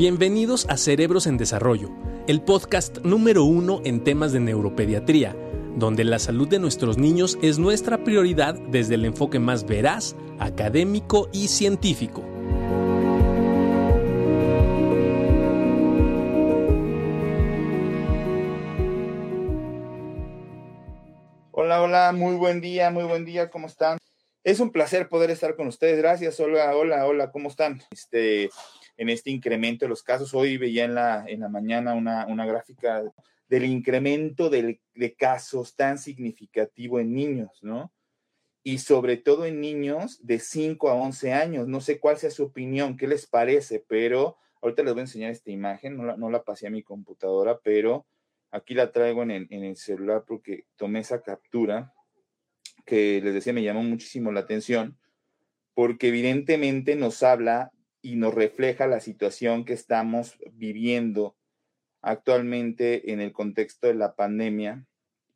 Bienvenidos a Cerebros en Desarrollo, el podcast número uno en temas de neuropediatría, donde la salud de nuestros niños es nuestra prioridad desde el enfoque más veraz, académico y científico. Hola, hola, muy buen día, muy buen día, ¿cómo están? Es un placer poder estar con ustedes, gracias, hola, hola, hola, ¿cómo están? Este, en este incremento de los casos. Hoy veía en la, en la mañana una, una gráfica del incremento de casos tan significativo en niños, ¿no? Y sobre todo en niños de 5 a 11 años. No sé cuál sea su opinión, qué les parece, pero ahorita les voy a enseñar esta imagen, no la, no la pasé a mi computadora, pero aquí la traigo en el, en el celular porque tomé esa captura que les decía me llamó muchísimo la atención, porque evidentemente nos habla y nos refleja la situación que estamos viviendo actualmente en el contexto de la pandemia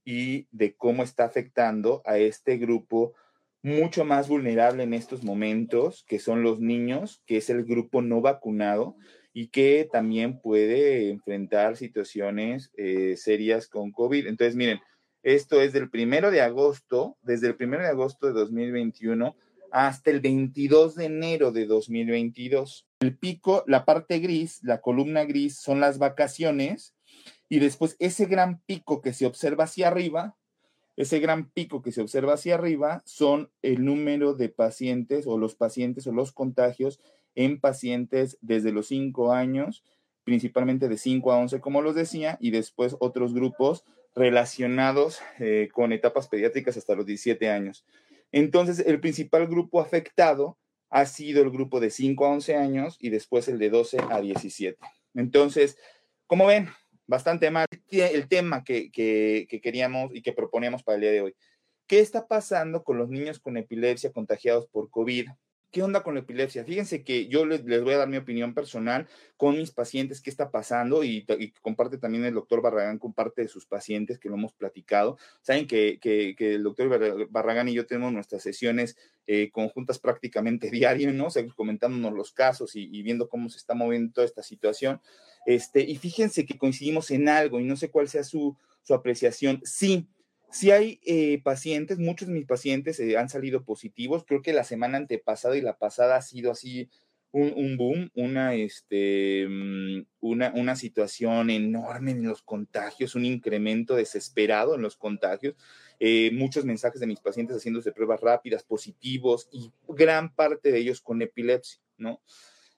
y de cómo está afectando a este grupo mucho más vulnerable en estos momentos, que son los niños, que es el grupo no vacunado y que también puede enfrentar situaciones eh, serias con COVID. Entonces, miren, esto es del primero de agosto, desde el primero de agosto de 2021 hasta el 22 de enero de 2022. El pico, la parte gris, la columna gris son las vacaciones y después ese gran pico que se observa hacia arriba, ese gran pico que se observa hacia arriba son el número de pacientes o los pacientes o los contagios en pacientes desde los 5 años, principalmente de 5 a 11, como los decía, y después otros grupos relacionados eh, con etapas pediátricas hasta los 17 años. Entonces, el principal grupo afectado ha sido el grupo de 5 a 11 años y después el de 12 a 17. Entonces, como ven, bastante mal el tema que, que, queríamos y que proponíamos para el día de hoy. ¿Qué está pasando con los niños con epilepsia contagiados por COVID? ¿Qué onda con la epilepsia? Fíjense que yo les, voy a dar mi opinión personal con mis pacientes, qué está pasando y, comparte también el doctor Barragán, comparte de sus pacientes que lo hemos platicado. Saben que, el doctor Barragán y yo tenemos nuestras sesiones eh, conjuntas prácticamente diario, ¿no? O comentándonos los casos y, viendo cómo se está moviendo toda esta situación. Este, y fíjense que coincidimos en algo y no sé cuál sea su, su apreciación. Sí, si hay eh, pacientes, muchos de mis pacientes eh, han salido positivos. Creo que la semana antepasada y la pasada ha sido así un, boom, una, este, mm, una, una, situación enorme en los contagios, un incremento desesperado en los contagios. Eh, muchos mensajes de mis pacientes haciéndose pruebas rápidas, positivos y gran parte de ellos con epilepsia, ¿no?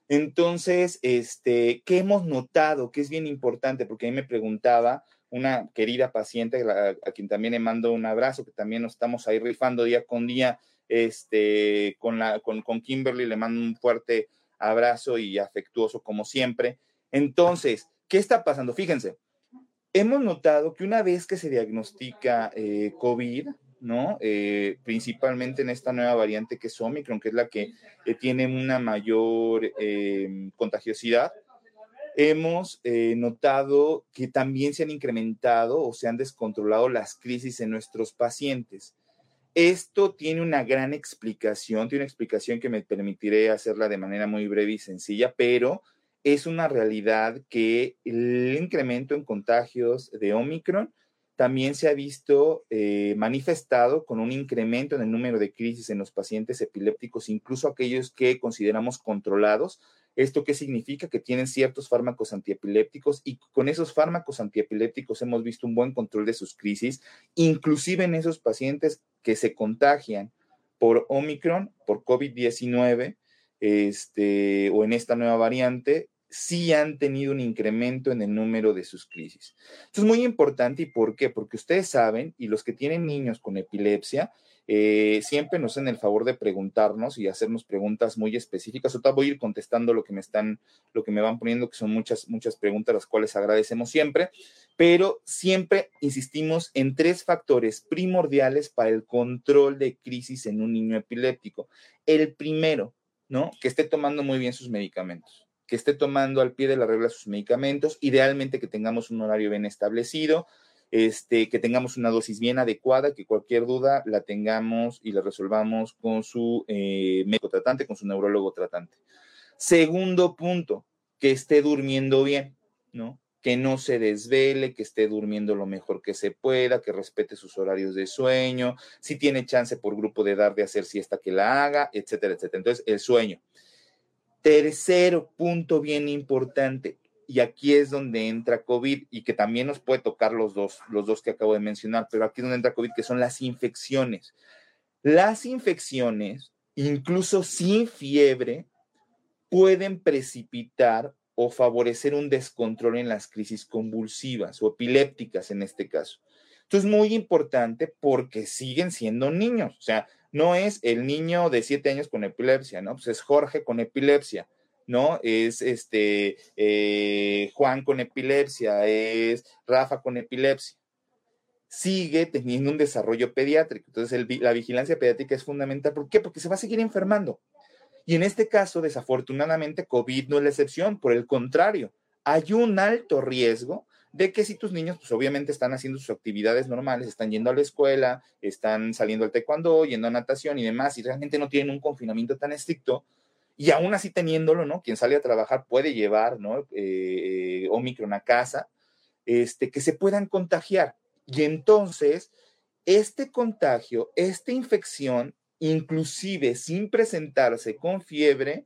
Entonces, este, ¿qué hemos notado? Que es bien importante, porque a mí me preguntaba, una querida paciente a, quien también le mando un abrazo, que también nos estamos ahí rifando día con día, este, con, la, con, con Kimberly, le mando un fuerte abrazo y afectuoso como siempre. Entonces, ¿qué está pasando? Fíjense, hemos notado que una vez que se diagnostica eh, COVID, ¿no? Eh, principalmente en esta nueva variante que es Omicron, que es la que eh, tiene una mayor contagiosidad, hemos eh, notado que también se han incrementado o se han descontrolado las crisis en nuestros pacientes. Esto tiene una gran explicación, tiene una explicación que me permitiré hacerla de manera muy breve y sencilla, pero es una realidad que el incremento en contagios de Omicron también se ha visto eh, manifestado con un incremento en el número de crisis en los pacientes epilépticos, incluso aquellos que consideramos controlados, ¿Esto qué significa? Que tienen ciertos fármacos antiepilépticos y con esos fármacos antiepilépticos hemos visto un buen control de sus crisis, inclusive en esos pacientes que se contagian por Omicron, por COVID-19, este, o en esta nueva variante, sí han tenido un incremento en el número de sus crisis. Esto es muy importante y ¿por qué? Porque ustedes saben, y los que tienen niños con epilepsia, eh, siempre nos hacen el favor de preguntarnos y hacernos preguntas muy específicas. Ahorita voy a ir contestando lo que me están, lo que me van poniendo, que son muchas, muchas preguntas, las cuales agradecemos siempre, pero siempre insistimos en tres factores primordiales para el control de crisis en un niño epiléptico. El primero, ¿no? Que esté tomando muy bien sus medicamentos, que esté tomando al pie de la regla sus medicamentos, idealmente que tengamos un horario bien establecido, este, que tengamos una dosis bien adecuada, que cualquier duda la tengamos y la resolvamos con su eh, médico tratante, con su neurólogo tratante. Segundo punto, que esté durmiendo bien, ¿no? Que no se desvele, que esté durmiendo lo mejor que se pueda, que respete sus horarios de sueño, si tiene chance por grupo de edad de hacer siesta que la haga, etcétera, etcétera. Entonces, el sueño. Tercero punto bien importante, y aquí es donde entra COVID y que también nos puede tocar los dos, los dos que acabo de mencionar, pero aquí es donde entra COVID, que son las infecciones. Las infecciones, incluso sin fiebre, pueden precipitar o favorecer un descontrol en las crisis convulsivas o epilépticas en este caso. Esto es muy importante porque siguen siendo niños, o sea, no es el niño de siete años con epilepsia, ¿no? Pues es Jorge con epilepsia ¿no? Es este eh, Juan con epilepsia, es Rafa con epilepsia. Sigue teniendo un desarrollo pediátrico. Entonces, la vigilancia pediátrica es fundamental. ¿Por qué? Porque se va a seguir enfermando. Y en este caso, desafortunadamente, COVID no es la excepción. Por el contrario, hay un alto riesgo de que si tus niños, pues obviamente están haciendo sus actividades normales, están yendo a la escuela, están saliendo al taekwondo, yendo a natación y demás, y realmente no tienen un confinamiento tan estricto, y aún así teniéndolo, ¿no? Quien sale a trabajar puede llevar, ¿no? Eh, Omicron a casa, este, que se puedan contagiar. Y entonces, este contagio, esta infección, inclusive sin presentarse con fiebre,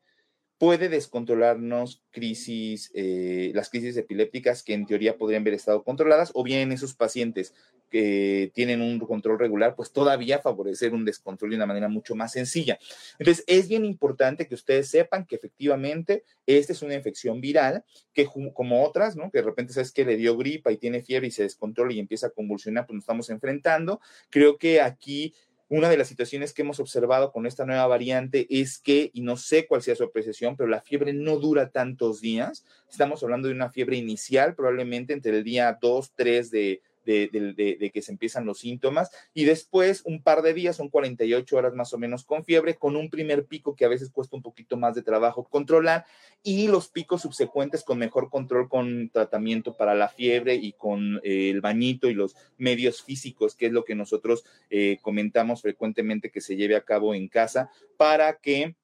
puede descontrolarnos crisis, eh, las crisis epilépticas que en teoría podrían haber estado controladas, o bien esos pacientes que tienen un control regular, pues todavía favorecer un descontrol de una manera mucho más sencilla. Entonces, es bien importante que ustedes sepan que efectivamente esta es una infección viral, que como otras, ¿no? Que de repente sabes que le dio gripa y tiene fiebre y se descontrola y empieza a convulsionar, pues nos estamos enfrentando. Creo que aquí una de las situaciones que hemos observado con esta nueva variante es que, y no sé cuál sea su apreciación, pero la fiebre no dura tantos días. Estamos hablando de una fiebre inicial, probablemente entre el día 2, 3 de, de, que se empiezan los síntomas y después un par de días, son 48 horas más o menos con fiebre, con un primer pico que a veces cuesta un poquito más de trabajo controlar y los picos subsecuentes con mejor control con tratamiento para la fiebre y con eh, el bañito y los medios físicos, que es lo que nosotros eh, comentamos frecuentemente que se lleve a cabo en casa para que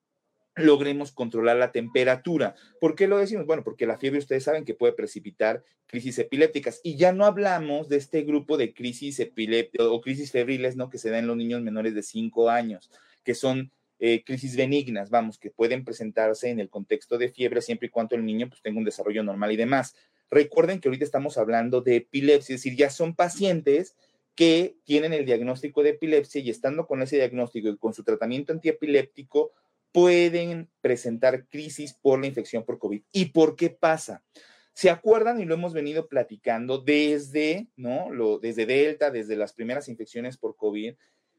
logremos controlar la temperatura. ¿Por qué lo decimos? Bueno, porque la fiebre ustedes saben que puede precipitar crisis epilépticas y ya no hablamos de este grupo de crisis epilépticas o crisis febriles, ¿no? Que se dan en los niños menores de 5 años, que son eh, crisis benignas, vamos, que pueden presentarse en el contexto de fiebre siempre y cuando el niño pues, tenga un desarrollo normal y demás. Recuerden que ahorita estamos hablando de epilepsia, es decir, ya son pacientes que tienen el diagnóstico de epilepsia y estando con ese diagnóstico y con su tratamiento antiepiléptico, pueden presentar crisis por la infección por COVID. ¿Y por qué pasa? ¿Se acuerdan? Y lo hemos venido platicando desde, ¿no? Lo, desde Delta, desde las primeras infecciones por COVID,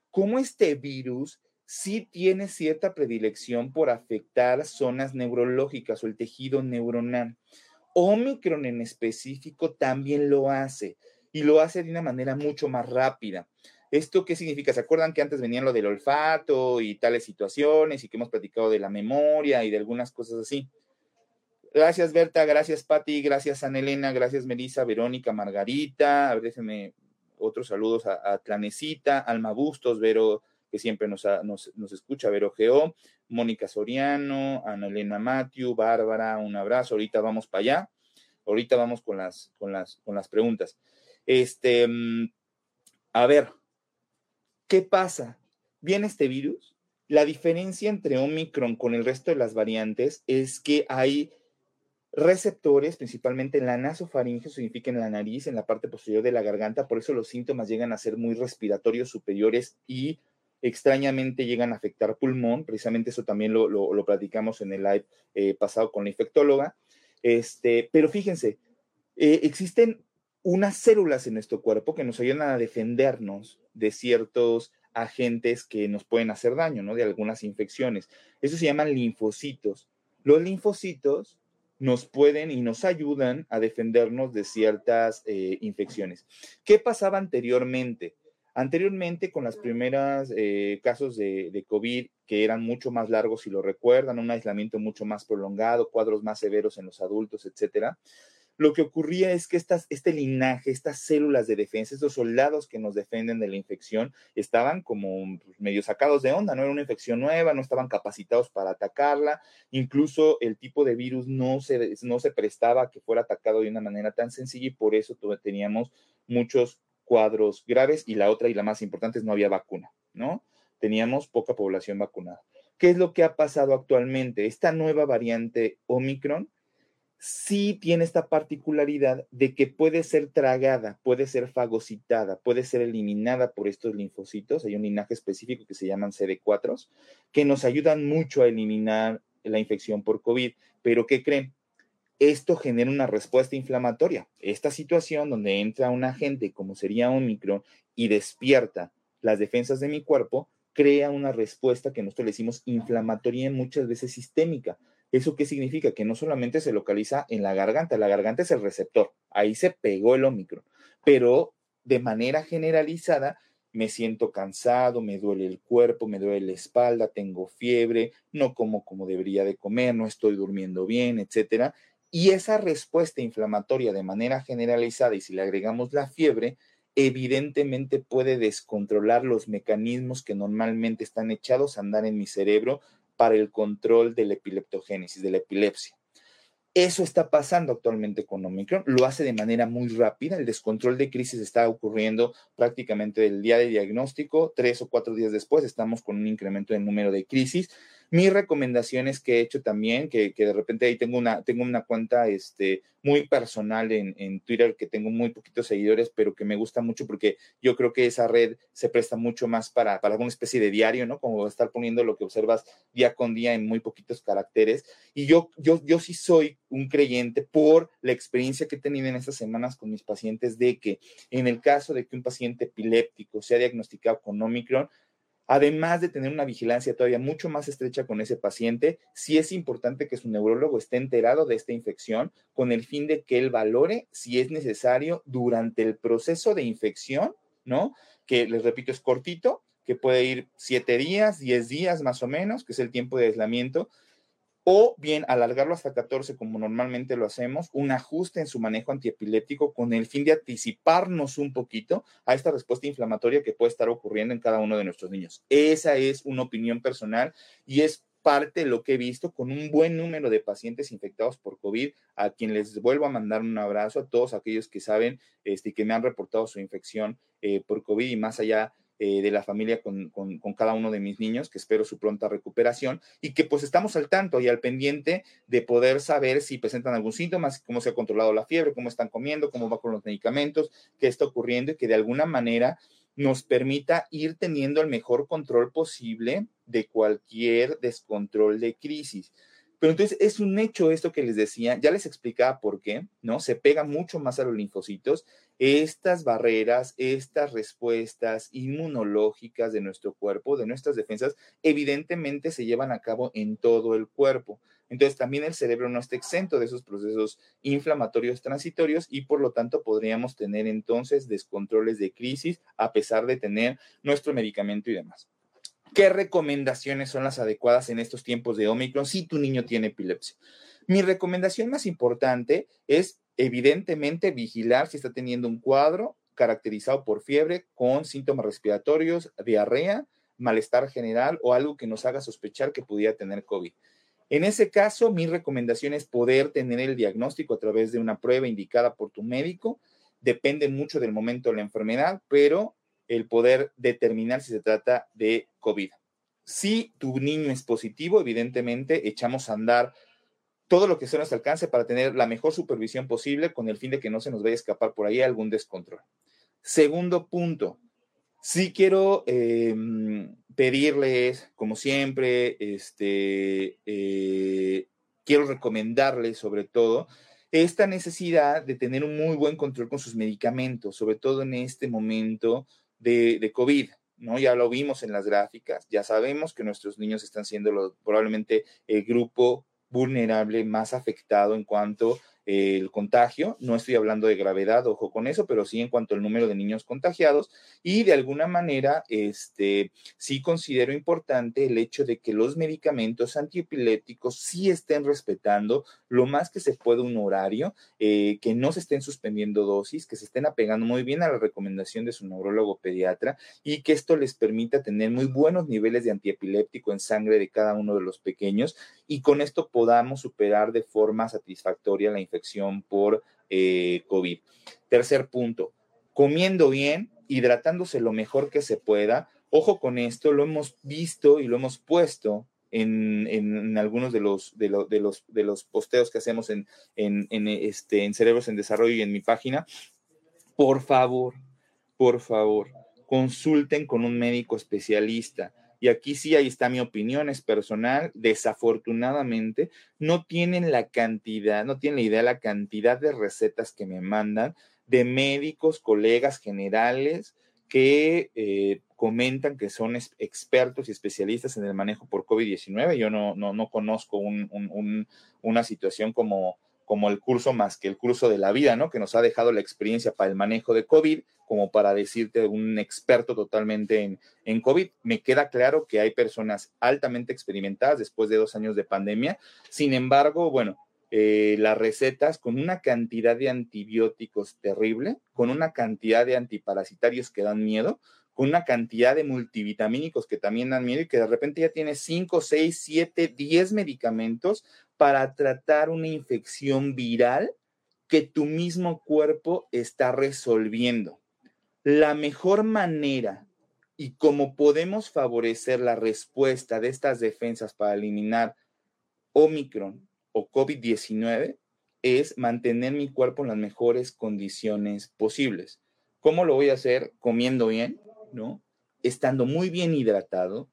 cómo este virus sí tiene cierta predilección por afectar zonas neurológicas o el tejido neuronal. Omicron en específico también lo hace y lo hace de una manera mucho más rápida. ¿Esto qué significa? ¿Se acuerdan que antes venían lo del olfato y tales situaciones y que hemos platicado de la memoria y de algunas cosas así? Gracias, Berta, gracias, Patti, gracias, Ana Elena, gracias, Melissa, Verónica, Margarita, a déjenme otros saludos a, Tlanecita, Alma Bustos, Vero, que siempre nos, nos, escucha, Vero Geo, Mónica Soriano, Ana Elena Matthew, Bárbara, un abrazo, ahorita vamos para allá, ahorita vamos con las, con las, con las preguntas. Este, mm, a ver, ¿Qué pasa? Viene este virus. La diferencia entre Omicron con el resto de las variantes es que hay receptores, principalmente en la nasofaringe, significa en la nariz, en la parte posterior de la garganta, por eso los síntomas llegan a ser muy respiratorios superiores y extrañamente llegan a afectar pulmón, precisamente eso también lo, platicamos en el live eh, pasado con la infectóloga, este, pero fíjense, eh, existen unas células en nuestro cuerpo que nos ayudan a defendernos de ciertos agentes que nos pueden hacer daño, ¿no? De algunas infecciones. Eso se llaman linfocitos. Los linfocitos nos pueden y nos ayudan a defendernos de ciertas eh, infecciones. ¿Qué pasaba anteriormente? Anteriormente, con las primeras eh, casos de, COVID, que eran mucho más largos, si lo recuerdan, un aislamiento mucho más prolongado, cuadros más severos en los adultos, etcétera, lo que ocurría es que este linaje, estas células de defensa, estos soldados que nos defienden de la infección, estaban como pues, medio sacados de onda, no era una infección nueva, no estaban capacitados para atacarla, incluso el tipo de virus no se, no se prestaba a que fuera atacado de una manera tan sencilla y por eso teníamos muchos cuadros graves y la otra y la más importante es no había vacuna, ¿no? Teníamos poca población vacunada. ¿Qué es lo que ha pasado actualmente? Esta nueva variante Omicron sí tiene esta particularidad de que puede ser tragada, puede ser fagocitada, puede ser eliminada por estos linfocitos. Hay un linaje específico que se llaman CD4, que nos ayudan mucho a eliminar la infección por COVID. Pero ¿qué creen? Esto genera una respuesta inflamatoria. Esta situación donde entra un agente como sería Omicron y despierta las defensas de mi cuerpo, crea una respuesta que nosotros le decimos inflamatoria y muchas veces sistémica. ¿Eso qué significa? Que no solamente se localiza en la garganta, la garganta es el receptor, ahí se pegó el Omicron, pero de manera generalizada me siento cansado, me duele el cuerpo, me duele la espalda, tengo fiebre, no como como debería de comer, no estoy durmiendo bien, etcétera. Y esa respuesta inflamatoria de manera generalizada, y si le agregamos la fiebre, evidentemente puede descontrolar los mecanismos que normalmente están echados a andar en mi cerebro para el control de la epileptogénesis, de la epilepsia. Eso está pasando actualmente con Omicron, lo hace de manera muy rápida, el descontrol de crisis está ocurriendo prácticamente del día de diagnóstico, tres o cuatro días después estamos con un incremento del número de crisis mis recomendaciones que he hecho también, que, de repente ahí tengo una, tengo una cuenta este, muy personal en, en, Twitter que tengo muy poquitos seguidores, pero que me gusta mucho porque yo creo que esa red se presta mucho más para, para alguna especie de diario, ¿no? Como estar poniendo lo que observas día con día en muy poquitos caracteres. Y yo, yo, yo sí soy un creyente por la experiencia que he tenido en estas semanas con mis pacientes de que en el caso de que un paciente epiléptico sea diagnosticado con Omicron, Además de tener una vigilancia todavía mucho más estrecha con ese paciente, sí es importante que su neurólogo esté enterado de esta infección con el fin de que él valore si es necesario durante el proceso de infección, ¿no? Que les repito, es cortito, que puede ir siete días, diez días más o menos, que es el tiempo de aislamiento, o bien alargarlo hasta 14 como normalmente lo hacemos, un ajuste en su manejo antiepiléptico con el fin de anticiparnos un poquito a esta respuesta inflamatoria que puede estar ocurriendo en cada uno de nuestros niños. Esa es una opinión personal y es parte de lo que he visto con un buen número de pacientes infectados por COVID, a quien les vuelvo a mandar un abrazo a todos aquellos que saben este, que me han reportado su infección eh, por COVID y más allá eh, de la familia con, cada uno de mis niños, que espero su pronta recuperación y que pues estamos al tanto y al pendiente de poder saber si presentan algún síntoma, cómo se ha controlado la fiebre, cómo están comiendo, cómo va con los medicamentos, qué está ocurriendo y que de alguna manera nos permita ir teniendo el mejor control posible de cualquier descontrol de crisis. Pero entonces es un hecho esto que les decía, ya les explicaba por qué, ¿no? Se pega mucho más a los linfocitos. Estas barreras, estas respuestas inmunológicas de nuestro cuerpo, de nuestras defensas, evidentemente se llevan a cabo en todo el cuerpo. Entonces también el cerebro no está exento de esos procesos inflamatorios transitorios y por lo tanto podríamos tener entonces descontroles de crisis a pesar de tener nuestro medicamento y demás. ¿Qué recomendaciones son las adecuadas en estos tiempos de Omicron si tu niño tiene epilepsia? Mi recomendación más importante es, evidentemente, vigilar si está teniendo un cuadro caracterizado por fiebre con síntomas respiratorios, diarrea, malestar general o algo que nos haga sospechar que pudiera tener COVID. En ese caso, mi recomendación es poder tener el diagnóstico a través de una prueba indicada por tu médico. Depende mucho del momento de la enfermedad, pero el poder determinar si se trata de COVID. Si tu niño es positivo, evidentemente echamos a andar todo lo que sea a nuestro alcance para tener la mejor supervisión posible con el fin de que no se nos vaya a escapar por ahí algún descontrol. Segundo punto, sí quiero em, pedirles, como siempre, este, eh, quiero recomendarles sobre todo esta necesidad de tener un muy buen control con sus medicamentos, sobre todo en este momento de, COVID. ¿No? Ya lo vimos en las gráficas, ya sabemos que nuestros niños están siendo probablemente el grupo vulnerable más afectado en cuanto el contagio. No estoy hablando de gravedad, ojo con eso, pero sí en cuanto al número de niños contagiados. Y de alguna manera, este, sí considero importante el hecho de que los medicamentos antiepilépticos sí estén respetando lo más que se pueda un horario, eh, que no se estén suspendiendo dosis, que se estén apegando muy bien a la recomendación de su neurólogo pediatra y que esto les permita tener muy buenos niveles de antiepiléptico en sangre de cada uno de los pequeños y con esto podamos superar de forma satisfactoria la infección por eh, COVID. Tercer punto, comiendo bien, hidratándose lo mejor que se pueda. Ojo con esto, lo hemos visto y lo hemos puesto en, algunos de los, de, los, de los posteos que hacemos en, en, este, en Cerebros en Desarrollo y en mi página. Por favor, por favor, consulten con un médico especialista y aquí sí, ahí está mi opinión, es personal, desafortunadamente, no tienen la cantidad, no tienen la idea la cantidad de recetas que me mandan de médicos, colegas generales que eh, comentan que son expertos y especialistas en el manejo por COVID-19. Yo no, no, no conozco una situación como, como el curso más que el curso de la vida, ¿no? Que nos ha dejado la experiencia para el manejo de COVID, como para decirte un experto totalmente en, en COVID. Me queda claro que hay personas altamente experimentadas después de dos años de pandemia. Sin embargo, bueno, eh, las recetas con una cantidad de antibióticos terrible, con una cantidad de antiparasitarios que dan miedo, con una cantidad de multivitamínicos que también dan miedo y que de repente ya tiene 5, 6, 7, 10 medicamentos para tratar una infección viral que tu mismo cuerpo está resolviendo. La mejor manera y cómo podemos favorecer la respuesta de estas defensas para eliminar Omicron o COVID-19 es mantener mi cuerpo en las mejores condiciones posibles. ¿Cómo lo voy a hacer? Comiendo bien, Estando muy bien hidratado,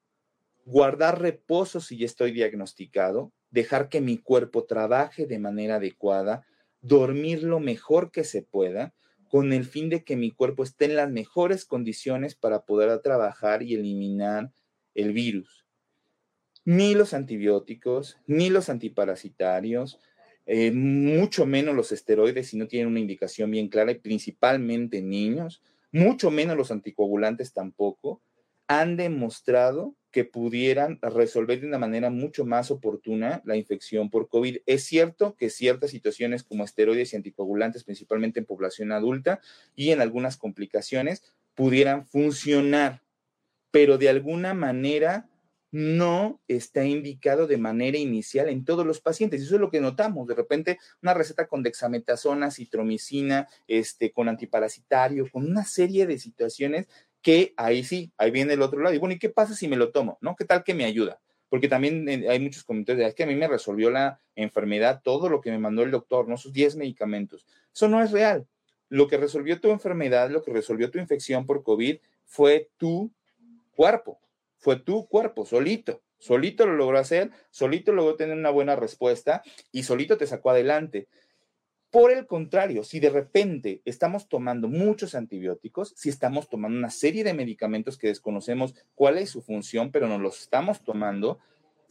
guardar reposo si ya estoy diagnosticado, dejar que mi cuerpo trabaje de manera adecuada, dormir lo mejor que se pueda, con el fin de que mi cuerpo esté en las mejores condiciones para poder trabajar y eliminar el virus. Ni los antibióticos, ni los antiparasitarios, eh, mucho menos los esteroides si no tienen una indicación bien clara, y principalmente niños, mucho menos los anticoagulantes tampoco, han demostrado que pudieran resolver de una manera mucho más oportuna la infección por COVID. Es cierto que ciertas situaciones como esteroides y anticoagulantes, principalmente en población adulta y en algunas complicaciones, pudieran funcionar, pero de alguna manera no está indicado de manera inicial en todos los pacientes. Eso es lo que notamos. De repente, una receta con dexametasona, citromicina, este, con antiparasitario, con una serie de situaciones que ahí sí, ahí viene el otro lado. Y bueno, ¿y qué pasa si me lo tomo? ¿No? ¿Qué tal que me ayuda? Porque también eh, hay muchos comentarios de, es que a mí me resolvió la enfermedad todo lo que me mandó el doctor, ¿no? Sus 10 medicamentos. Eso no es real. Lo que resolvió tu enfermedad, lo que resolvió tu infección por COVID fue tu cuerpo fue tu cuerpo, solito. Solito lo logró hacer, solito logró tener una buena respuesta y solito te sacó adelante. Por el contrario, si de repente estamos tomando muchos antibióticos, si estamos tomando una serie de medicamentos que desconocemos cuál es su función, pero no los estamos tomando,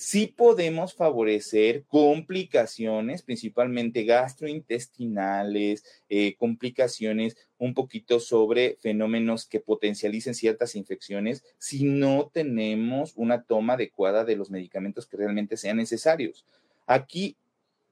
sí podemos favorecer complicaciones, principalmente gastrointestinales, eh, complicaciones un poquito sobre fenómenos que potencialicen ciertas infecciones si no tenemos una toma adecuada de los medicamentos que realmente sean necesarios. Aquí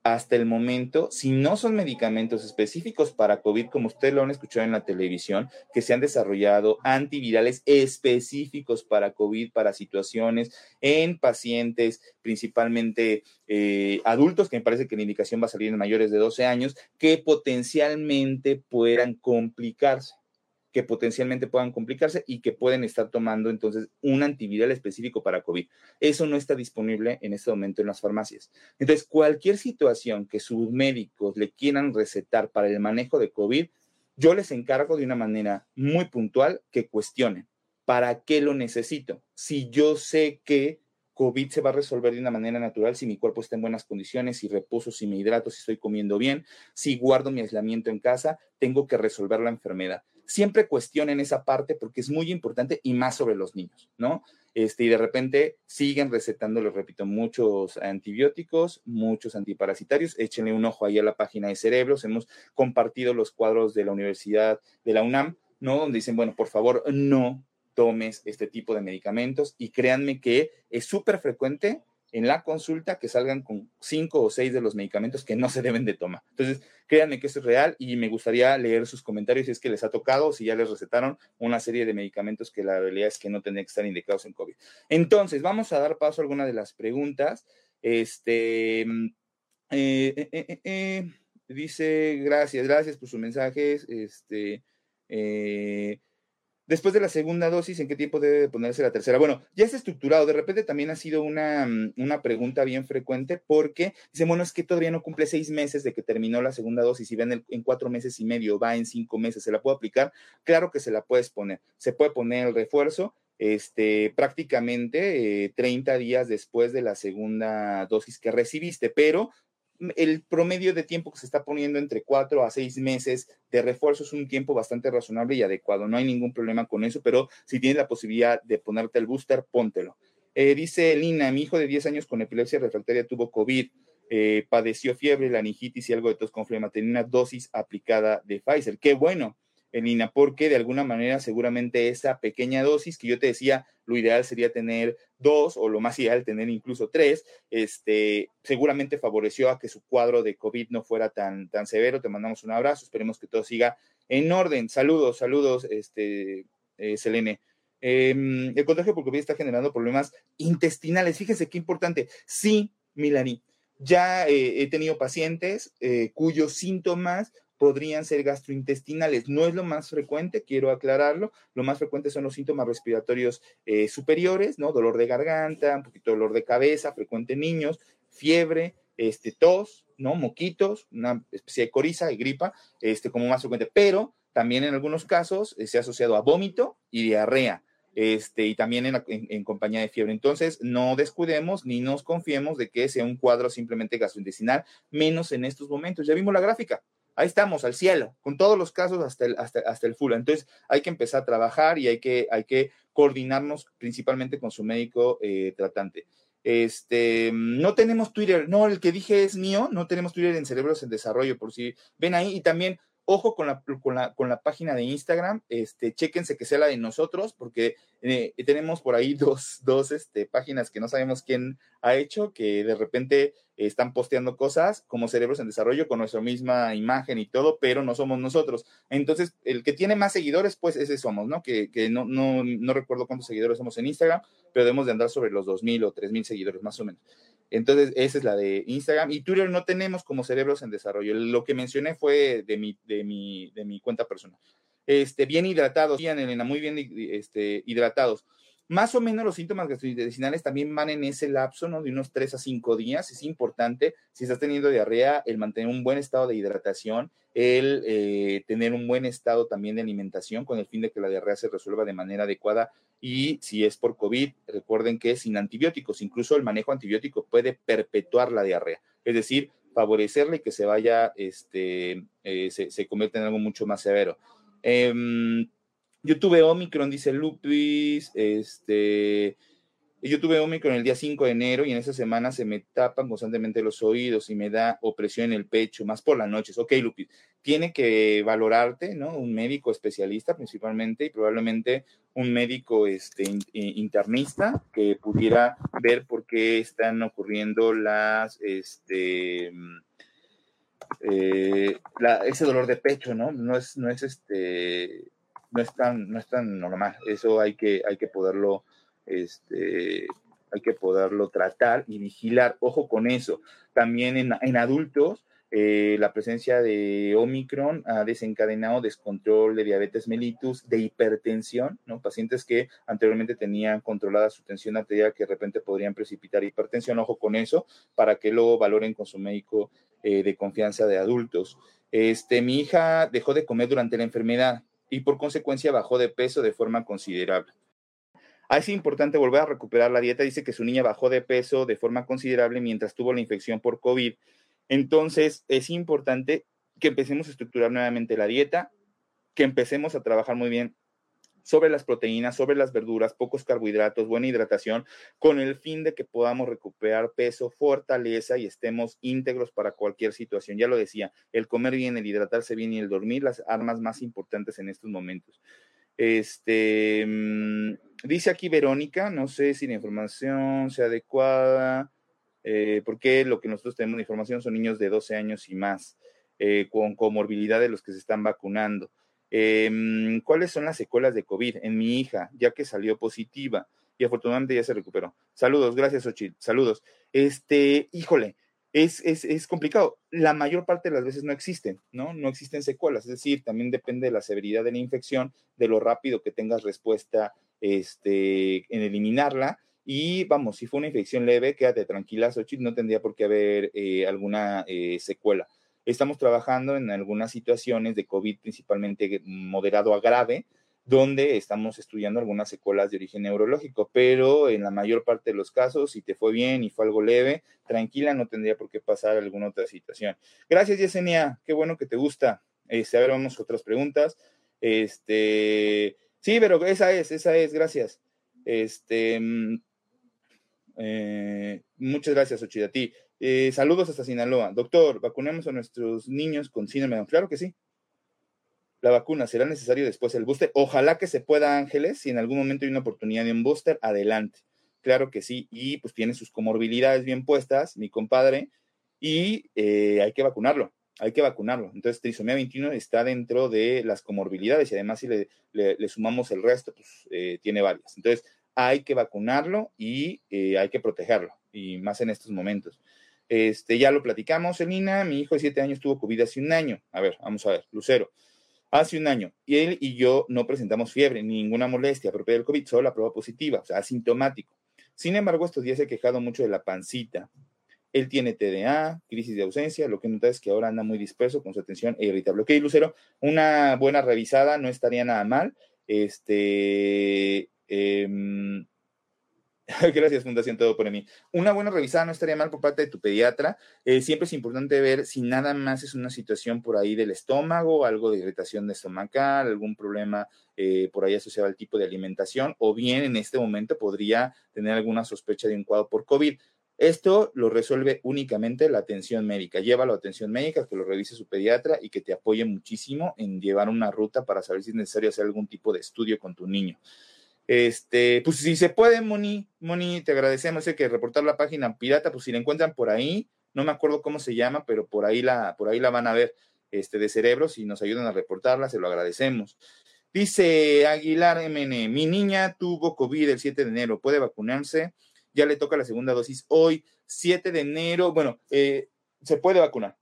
hasta el momento, si no son medicamentos específicos para COVID, como ustedes lo han escuchado en la televisión, que se han desarrollado antivirales específicos para COVID, para situaciones en pacientes, principalmente eh, adultos, que me parece que la indicación va a salir en mayores de 12 años, que potencialmente puedan complicarse que potencialmente puedan complicarse y que pueden estar tomando entonces un antiviral específico para COVID. Eso no está disponible en este momento en las farmacias. Entonces, cualquier situación que sus médicos le quieran recetar para el manejo de COVID, yo les encargo de una manera muy puntual que cuestionen. ¿Para qué lo necesito? Si yo sé que COVID se va a resolver de una manera natural si mi cuerpo está en buenas condiciones, si reposo, si me hidrato, si estoy comiendo bien, si guardo mi aislamiento en casa, tengo que resolver la enfermedad. Siempre cuestionen esa parte porque es muy importante y más sobre los niños, ¿no? Este, y de repente siguen recetando, les repito, muchos antibióticos, muchos antiparasitarios. Échenle un ojo ahí a la página de cerebros. Hemos compartido los cuadros de la Universidad de la UNAM, ¿no? Donde dicen, bueno, por favor, no tomes este tipo de medicamentos y créanme que es súper frecuente en la consulta que salgan con cinco o seis de los medicamentos que no se deben de tomar. Entonces, créanme que eso es real y me gustaría leer sus comentarios si es que les ha tocado, si ya les recetaron una serie de medicamentos que la realidad es que no tendrían que estar indicados en COVID. Entonces, vamos a dar paso a alguna de las preguntas. Este, mm, eh, eh, eh, dice, gracias, gracias por sus mensajes. Este, Después de la segunda dosis, ¿en qué tiempo debe ponerse la tercera? Bueno, ya está estructurado. De repente también ha sido una, mm, una pregunta bien frecuente porque dicen, bueno, es que todavía no cumple seis meses de que terminó la segunda dosis y ven en cuatro meses y medio, va en cinco meses, ¿se la puedo aplicar? Claro que se la puedes poner. Se puede poner el refuerzo este, prácticamente 30 eh, días después de la segunda dosis que recibiste, pero el promedio de tiempo que se está poniendo entre cuatro a seis meses de refuerzo es un tiempo bastante razonable y adecuado. No hay ningún problema con eso, pero si tienes la posibilidad de ponerte el booster, póntelo. Eh, dice Lina, mi hijo de 10 años con epilepsia refractaria tuvo COVID, eh, padeció fiebre, laringitis y algo de tos con flema. Tenía una dosis aplicada de Pfizer. Qué bueno en porque de alguna manera seguramente esa pequeña dosis que yo te decía, lo ideal sería tener dos o lo más ideal tener incluso tres, este, seguramente favoreció a que su cuadro de COVID no fuera tan, tan severo. Te mandamos un abrazo, esperemos que todo siga en orden. Saludos, saludos, este, eh, Selene. Em, el contagio por COVID está generando problemas intestinales. Fíjense qué importante. Sí, Milani, ya eh, he tenido pacientes eh, cuyos síntomas podrían ser gastrointestinales. No es lo más frecuente, quiero aclararlo. Lo más frecuente son los síntomas respiratorios eh, superiores, ¿no? Dolor de garganta, un poquito de dolor de cabeza, frecuente en niños, fiebre, este, tos, ¿no? Moquitos, una especie de coriza y gripa, este, como más frecuente. Pero también en algunos casos eh, se ha asociado a vómito y diarrea. Este, y también en, en, compañía de fiebre. Entonces, no descuidemos ni nos confiemos de que sea un cuadro simplemente gastrointestinal, menos en estos momentos. Ya vimos la gráfica, ahí estamos, al cielo, con todos los casos hasta el, hasta, hasta el full. Entonces, hay que empezar a trabajar y hay que, hay que coordinarnos principalmente con su médico eh, tratante. Este, no tenemos Twitter, no, el que dije es mío, no tenemos Twitter en Cerebros en Desarrollo, por si ven ahí, y también ojo con la, con la, con la página de Instagram, este, chéquense que sea la de nosotros, porque eh, tenemos por ahí dos, dos este, páginas que no sabemos quién ha hecho, que de repente están posteando cosas como Cerebros en Desarrollo con nuestra misma imagen y todo, pero no somos nosotros. Entonces, el que tiene más seguidores, pues ese somos, ¿no? Que, que no, no, no recuerdo cuántos seguidores somos en Instagram, pero debemos de andar sobre los 2.000 o 3.000 seguidores, más o menos. Entonces, esa es la de Instagram. Y Twitter no tenemos como cerebros en desarrollo. Lo que mencioné fue de mi, de mi, de mi cuenta personal. Este, bien hidratados, muy bien este, hidratados. Más o menos los síntomas gastrointestinales también van en ese lapso, ¿no? De unos 3 a 5 días. Es importante, si estás teniendo diarrea, el mantener un buen estado de hidratación, el eh, tener un buen estado también de alimentación con el fin de que la diarrea se resuelva de manera adecuada. Y si es por COVID, recuerden que sin antibióticos, incluso el manejo antibiótico puede perpetuar la diarrea. Es decir, favorecerle que se vaya, este, eh, se, convierta en algo mucho más severo. Eh, yo tuve Omicron, dice Lupis, este, yo tuve Omicron el día 5 de enero y en esa semana se me tapan constantemente los oídos y me da opresión en el pecho, más por las noches. Ok, Lupis, tiene que valorarte, ¿no? Un médico especialista principalmente y probablemente un médico este, internista que pudiera ver por qué están ocurriendo las, este, eh, ese dolor de pecho, ¿no? No es, no es este no es tan, no es tan normal. Eso hay que, hay que poderlo, este, hay que poderlo tratar y vigilar. Ojo con eso. También en, en adultos, eh, la presencia de Omicron ha desencadenado descontrol de diabetes mellitus, de hipertensión, ¿no? Pacientes que anteriormente tenían controlada su tensión arterial que de repente podrían precipitar hipertensión. Ojo con eso, para que luego valoren con su médico eh, de confianza de adultos. Este, mi hija dejó de comer durante la enfermedad y por consecuencia bajó de peso de forma considerable. Ah, es importante volver a recuperar la dieta. Dice que su niña bajó de peso de forma considerable mientras tuvo la infección por COVID. Entonces, es importante que empecemos a estructurar nuevamente la dieta. que empecemos a trabajar muy bien sobre las proteínas, sobre las verduras, pocos carbohidratos, buena hidratación, con el fin de que podamos recuperar peso, fortaleza y estemos íntegros para cualquier situación. Ya lo decía, el comer bien, el hidratarse bien y el dormir, las armas más importantes en estos momentos. Este, mm, dice aquí Verónica, no sé si la información sea adecuada, eh, porque lo que nosotros tenemos de información son niños de 12 años y más, eh, con comorbilidad de los que se están vacunando. Em, ¿Cuáles son las secuelas de COVID en mi hija, ya que salió positiva y afortunadamente ya se recuperó? Saludos, gracias, Ochil. Saludos. Este, híjole, es, es, es, complicado. La mayor parte de las veces no existen, ¿no? No existen secuelas. Es decir, también depende de la severidad de la infección, de lo rápido que tengas respuesta este, en eliminarla. Y vamos, si fue una infección leve, quédate tranquila, Xochitl, no tendría por qué haber eh, alguna eh, secuela. Estamos trabajando en algunas situaciones de COVID, principalmente moderado a grave, donde estamos estudiando algunas secuelas de origen neurológico, pero en la mayor parte de los casos, si te fue bien y fue algo leve, tranquila, no tendría por qué pasar alguna otra situación. Gracias, Yesenia, qué bueno que te gusta. Este, a ver, vamos a otras preguntas. Este, sí, pero esa es, esa es, gracias. Este, mm, eh, muchas gracias, Ochida, a ti. Eh, saludos hasta Sinaloa. Doctor, ¿vacunemos a nuestros niños con síndrome Claro que sí. La vacuna será necesario después el booster. Ojalá que se pueda, Ángeles, si en algún momento hay una oportunidad de un booster, adelante. Claro que sí. Y pues tiene sus comorbilidades bien puestas, mi compadre, y eh, hay que vacunarlo. Hay que vacunarlo. Entonces, trisomía 21 está dentro de las comorbilidades y además si le, sumamos el resto, pues eh, tiene varias. Entonces, hay que vacunarlo y hay que protegerlo, y más en estos momentos. Este, ya lo platicamos, Elina. Mi hijo de siete años tuvo COVID hace un año. A ver, vamos a ver, Lucero. Hace un año. Y él y yo no presentamos fiebre, ni ninguna molestia propia del COVID, solo la prueba positiva, o sea, asintomático. Sin embargo, estos días se ha quejado mucho de la pancita. Él tiene TDA, crisis de ausencia. Lo que nota es que ahora anda muy disperso con su atención e irritable. Ok, Lucero, una buena revisada no estaría nada mal. Este. Eh, Gracias, Fundación Todo por mí. Una buena revisada no estaría mal por parte de tu pediatra. Eh, siempre es importante ver si nada más es una situación por ahí del estómago, algo de irritación estomacal, algún problema eh, por ahí asociado al tipo de alimentación, o bien en este momento podría tener alguna sospecha de un cuadro por COVID. Esto lo resuelve únicamente la atención médica. Llévalo a atención médica, que lo revise su pediatra y que te apoye muchísimo en llevar una ruta para saber si es necesario hacer algún tipo de estudio con tu niño. Este, pues si se puede, Moni, Moni, te agradecemos. Que reportar la página pirata, pues si la encuentran por ahí, no me acuerdo cómo se llama, pero por ahí la, por ahí la van a ver, este, de cerebro, si nos ayudan a reportarla, se lo agradecemos. Dice Aguilar MN, mi niña tuvo COVID el 7 de enero, puede vacunarse, ya le toca la segunda dosis hoy, 7 de enero, bueno, eh, se puede vacunar.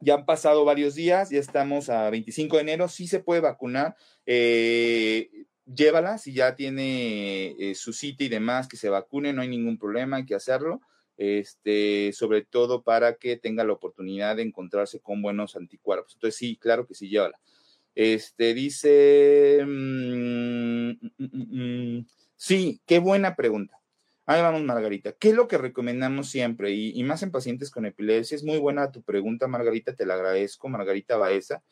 Ya han pasado varios días, ya estamos a 25 de enero, sí se puede vacunar. Eh, llévala, si ya tiene eh, su cita y demás, que se vacune, no hay ningún problema, hay que hacerlo, este, sobre todo para que tenga la oportunidad de encontrarse con buenos anticuerpos. Entonces, sí, claro que sí, llévala. Este, dice, mm, mm, mm, sí, qué buena pregunta. Ahí vamos, Margarita. ¿Qué es lo que recomendamos siempre? Y, y, más en pacientes con epilepsia. Es muy buena tu pregunta, Margarita, te la agradezco. Margarita Baeza.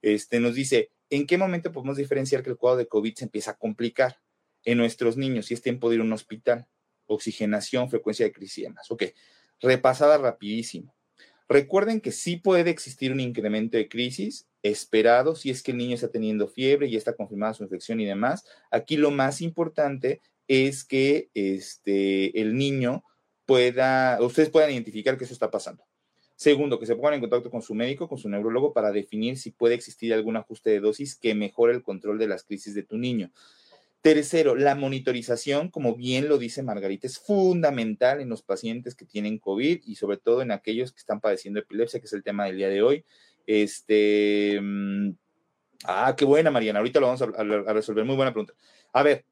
Este, nos dice, ¿en qué momento podemos diferenciar que el cuadro de COVID se empieza a complicar en nuestros niños si es tiempo de ir a un hospital? Oxigenación, frecuencia de crisis y demás. Ok, repasada rapidísimo. Recuerden que sí puede existir un incremento de crisis esperado si es que el niño está teniendo fiebre y está confirmada su infección y demás. Aquí lo más importante es que este, el niño pueda, ustedes puedan identificar que eso está pasando. Segundo, que se pongan en contacto con su médico, con su neurólogo, para definir si puede existir algún ajuste de dosis que mejore el control de las crisis de tu niño. Tercero, la monitorización, como bien lo dice Margarita, es fundamental en los pacientes que tienen COVID y sobre todo en aquellos que están padeciendo epilepsia, que es el tema del día de hoy. Este, mm, ah, qué buena, Mariana. Ahorita lo vamos a, a resolver. Muy buena pregunta. A ver,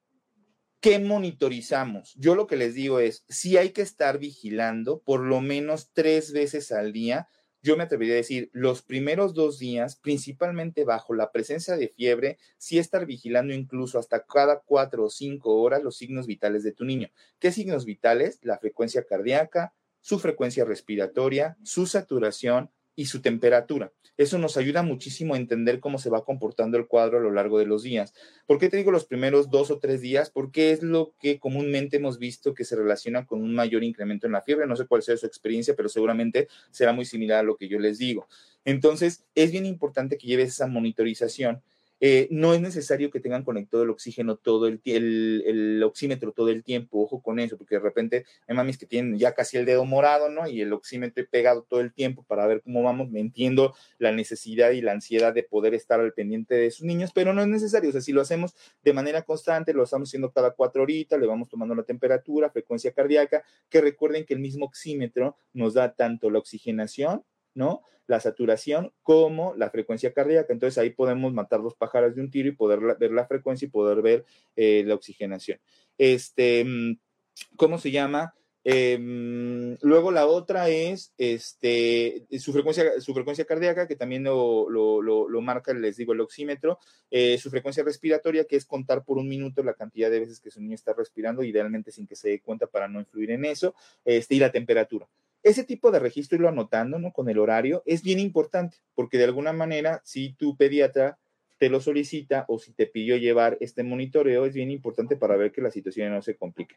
¿Qué monitorizamos? Yo lo que les digo es, si hay que estar vigilando por lo menos tres veces al día. Yo me atrevería a decir, los primeros dos días, principalmente bajo la presencia de fiebre, sí estar vigilando incluso hasta cada cuatro o cinco horas los signos vitales de tu niño. ¿Qué signos vitales? La frecuencia cardíaca, su frecuencia respiratoria, su saturación y su temperatura. Eso nos ayuda muchísimo a entender cómo se va comportando el cuadro a lo largo de los días. ¿Por qué te digo los primeros dos o tres días? Porque es lo que comúnmente hemos visto que se relaciona con un mayor incremento en la fiebre. No sé cuál sea su experiencia, pero seguramente será muy similar a lo que yo les digo. Entonces, es bien importante que lleves esa monitorización eh, no es necesario que tengan conectado el oxígeno todo el, el, el, oxímetro todo el tiempo, ojo con eso, porque de repente hay mamis que tienen ya casi el dedo morado, ¿no? Y el oxímetro pegado todo el tiempo para ver cómo vamos. Me entiendo la necesidad y la ansiedad de poder estar al pendiente de sus niños, pero no es necesario. O sea, si lo hacemos de manera constante, lo estamos haciendo cada cuatro horitas, le vamos tomando la temperatura, frecuencia cardíaca, que recuerden que el mismo oxímetro nos da tanto la oxigenación ¿no? La saturación como la frecuencia cardíaca. Entonces ahí podemos matar dos pájaros de un tiro y poder ver la frecuencia y poder ver eh, la oxigenación. Este, mm, ¿cómo se llama? Em, luego la otra es este, su, frecuencia, su frecuencia cardíaca, que también lo, lo, marca, les digo, el oxímetro, eh, su frecuencia respiratoria, que es contar por un minuto la cantidad de veces que su niño está respirando, idealmente sin que se dé cuenta para no influir en eso, este, y la temperatura. Ese tipo de registro, irlo anotando, ¿no? Con el horario, es bien importante, porque de alguna manera, si tu pediatra te lo solicita o si te pidió llevar este monitoreo, es bien importante para ver que la situación no se complique.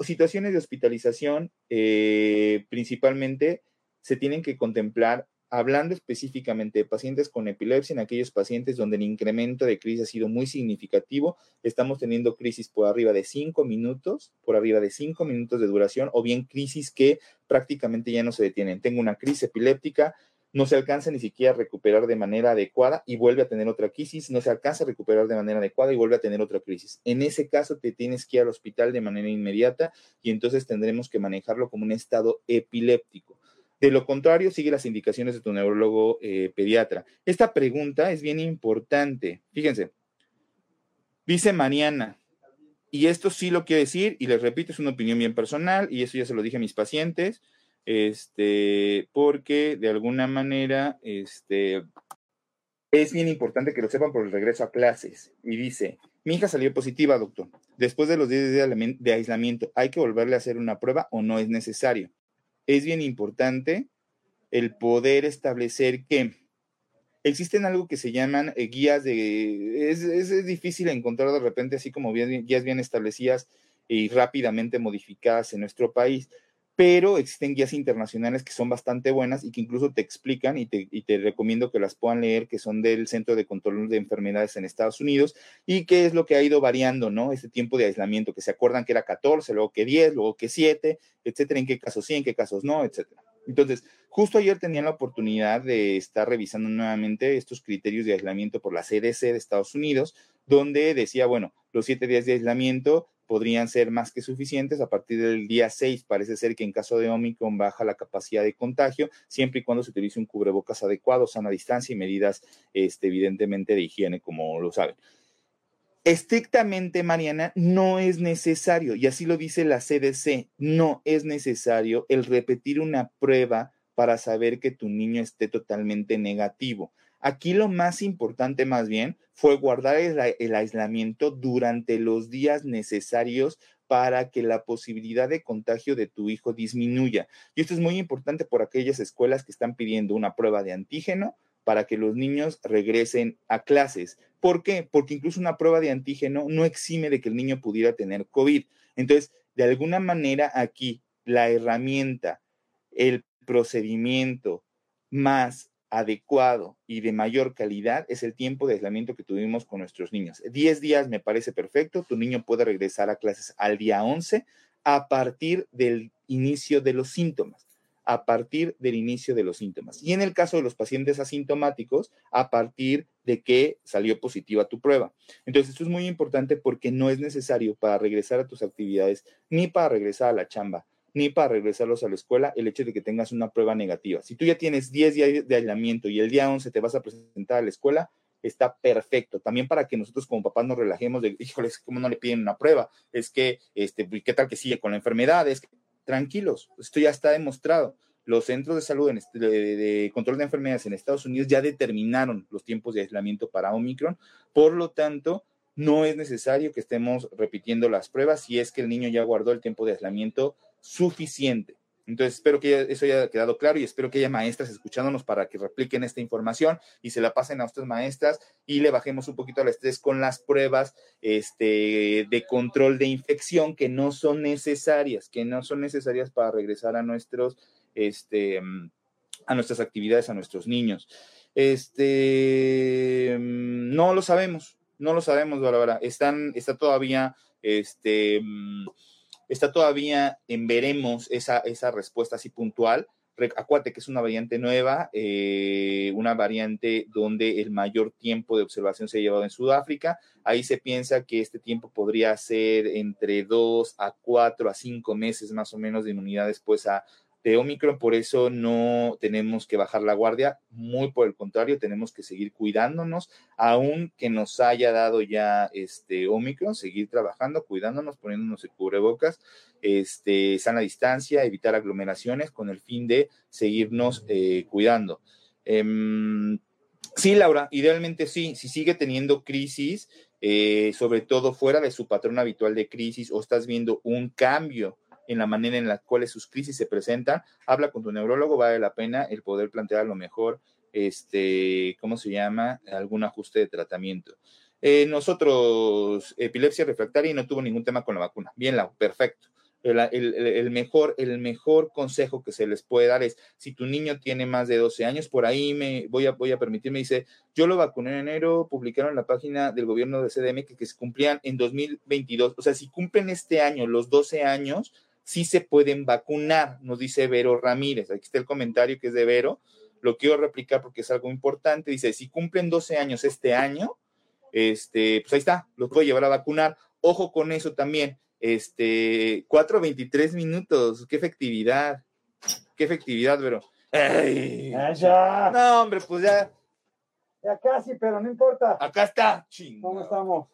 Situaciones de hospitalización, eh, principalmente, se tienen que contemplar hablando específicamente de pacientes con epilepsia, en aquellos pacientes donde el incremento de crisis ha sido muy significativo, estamos teniendo crisis por arriba de cinco minutos, por arriba de cinco minutos de duración, o bien crisis que prácticamente ya no se detienen. Tengo una crisis epiléptica, no se alcanza ni siquiera a recuperar de manera adecuada y vuelve a tener otra crisis, no se alcanza a recuperar de manera adecuada y vuelve a tener otra crisis. En ese caso te tienes que ir al hospital de manera inmediata y entonces tendremos que manejarlo como un estado epiléptico. De lo contrario, sigue las indicaciones de tu neurólogo eh, pediatra. Esta pregunta es bien importante. Fíjense, dice Mariana, y esto sí lo quiero decir, y les repito, es una opinión bien personal, y eso ya se lo dije a mis pacientes, este, porque de alguna manera, este, es bien importante que lo sepan por el regreso a clases. Y dice, mi hija salió positiva, doctor. Después de los 10 días de aislamiento, ¿hay que volverle a hacer una prueba o no es necesario? Es bien importante el poder establecer que existen algo que se llaman eh, guías de... Es, es, difícil encontrar de repente así como guías bien establecidas y rápidamente modificadas en nuestro país, pero existen guías internacionales que son bastante buenas y que incluso te explican y te, recomiendo que las puedan leer, que son del Centro de Control de Enfermedades en Estados Unidos y qué es lo que ha ido variando, ¿no? Este tiempo de aislamiento, que se acuerdan que era 14, luego que 10, luego que 7, etcétera, en qué casos sí, en qué casos no, etcétera. Entonces, justo ayer tenía la oportunidad de estar revisando nuevamente estos criterios de aislamiento por la CDC de Estados Unidos, donde decía, bueno, los siete días de aislamiento podrían ser más que suficientes. A partir del día 6 parece ser que en caso de Omicron baja la capacidad de contagio, siempre y cuando se utilice un cubrebocas adecuado, sana distancia y medidas este, evidentemente de higiene, como lo saben. Estrictamente, Mariana, no es necesario, y así lo dice la CDC, no es necesario el repetir una prueba para saber que tu niño esté totalmente negativo. Aquí lo más importante más bien fue guardar el, aislamiento durante los días necesarios para que la posibilidad de contagio de tu hijo disminuya. Y esto es muy importante por aquellas escuelas que están pidiendo una prueba de antígeno para que los niños regresen a clases. ¿Por qué? Porque incluso una prueba de antígeno no exime de que el niño pudiera tener COVID. Entonces, de alguna manera aquí, la herramienta, el procedimiento más adecuado y de mayor calidad es el tiempo de aislamiento que tuvimos con nuestros niños. Diez días me parece perfecto. Tu niño puede regresar a clases al día 11 a partir del inicio de los síntomas a partir del inicio de los síntomas. Y en el caso de los pacientes asintomáticos, a partir de que salió positiva tu prueba. Entonces, esto es muy importante porque no es necesario para regresar a tus actividades, ni para regresar a la chamba, ni para regresarlos a la escuela el hecho de que tengas una prueba negativa. Si tú ya tienes 10 días de aislamiento y el día 11 te vas a presentar a la escuela, está perfecto. También para que nosotros como papás nos relajemos de, híjole, ¿cómo no le piden una prueba? Es que, este, ¿qué tal que sigue con la enfermedad? Es tranquilos, esto ya está demostrado. Los centros de salud de, de, control de enfermedades en Estados Unidos ya determinaron los tiempos de aislamiento para Omicron, por lo tanto, no es necesario que estemos repitiendo las pruebas si es que el niño ya guardó el tiempo de aislamiento suficiente. Entonces, espero que eso haya quedado claro y espero que haya maestras escuchándonos para que repliquen esta información y se la pasen a ustedes maestras y le bajemos un poquito al estrés con las pruebas este, de control de infección que no son necesarias, que no son necesarias para regresar a nuestros, este, a nuestras actividades, a nuestros niños. Este, no lo sabemos, no lo sabemos, Bárbara. Están, está todavía, este, está todavía en veremos esa, esa respuesta así puntual. Acuérdate que es una variante nueva, eh, una variante donde el mayor tiempo de observación se ha llevado en Sudáfrica. Ahí se piensa que este tiempo podría ser entre dos a cuatro a cinco meses más o menos de inmunidad después a, de Omicron, por eso no tenemos que bajar la guardia, muy por el contrario, tenemos que seguir cuidándonos, aun que nos haya dado ya este Omicron, seguir trabajando, cuidándonos, poniéndonos el cubrebocas, este, sana distancia, evitar aglomeraciones con el fin de seguirnos eh, cuidando. Em, sí, Laura, idealmente sí, si sigue teniendo crisis, eh, sobre todo fuera de su patrón habitual de crisis o estás viendo un cambio en la manera en la cual sus crisis se presentan, habla con tu neurólogo, vale la pena el poder plantear a lo mejor, este, ¿cómo se llama? Algún ajuste de tratamiento. Eh, nosotros, epilepsia refractaria y no tuvo ningún tema con la vacuna. Bien, la, perfecto. El, mejor, el mejor consejo que se les puede dar es, si tu niño tiene más de 12 años, por ahí me voy a, voy a permitirme, dice, yo lo vacuné en enero, publicaron en la página del gobierno de CDM que, que se cumplían en 2022. O sea, si cumplen este año los 12 años, sí se pueden vacunar, nos dice Vero Ramírez. Aquí está el comentario que es de Vero. Lo quiero replicar porque es algo importante. Dice, si cumplen 12 años este año, este, pues ahí está, los puedo llevar a vacunar. Ojo con eso también. Este, 4.23 minutos, qué efectividad. Qué efectividad, Vero. Ay, ya. No, hombre, pues ya. Ya casi, pero no importa. Acá está. ¿Cómo estamos?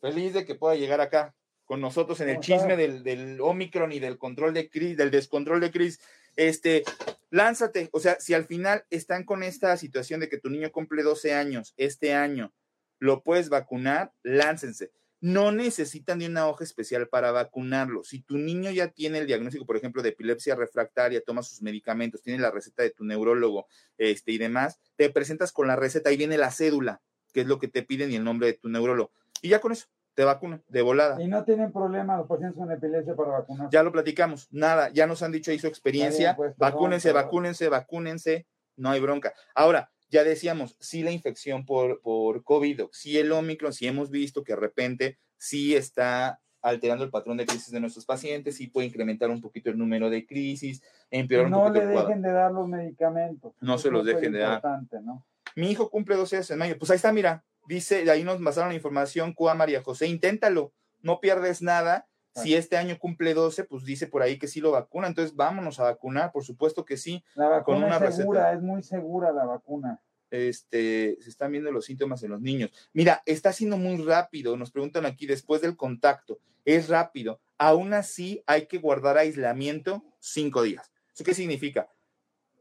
Feliz de que pueda llegar acá con nosotros en el chisme del, del, Omicron y del control de crisis, del descontrol de crisis. Este, lánzate, o sea, si al final están con esta situación de que tu niño cumple 12 años este año, lo puedes vacunar, láncense. No necesitan de una hoja especial para vacunarlo. Si tu niño ya tiene el diagnóstico, por ejemplo, de epilepsia refractaria, toma sus medicamentos, tiene la receta de tu neurólogo este, y demás, te presentas con la receta y viene la cédula, que es lo que te piden y el nombre de tu neurólogo. Y ya con eso, te vacunan de volada. Y no tienen problema los pacientes con epilepsia para vacunar. Ya lo platicamos, nada, ya nos han dicho ahí su experiencia. Pues, vacúnense, vacúnense, vacúnense, no hay bronca. Ahora, ya decíamos, si la infección por, por COVID, si el Omicron, si hemos visto que de repente sí está alterando el patrón de crisis de nuestros pacientes, sí puede incrementar un poquito el número de crisis, empeorar no un poquito le dejen de dar los medicamentos. No se los dejen de dar. ¿no? Mi hijo cumple 12 años en mayo. Pues ahí está, mira, dice, de ahí nos pasaron la información, Cuba María José, inténtalo, no pierdes nada. Si este año cumple 12, pues dice por ahí que sí lo vacuna, entonces vámonos a vacunar, por supuesto que sí. La vacuna es segura, es muy segura la vacuna. Este, se están viendo los síntomas en los niños. Mira, está siendo muy rápido, nos preguntan aquí después del contacto, es rápido. Aún así hay que guardar aislamiento cinco días. ¿Eso qué significa?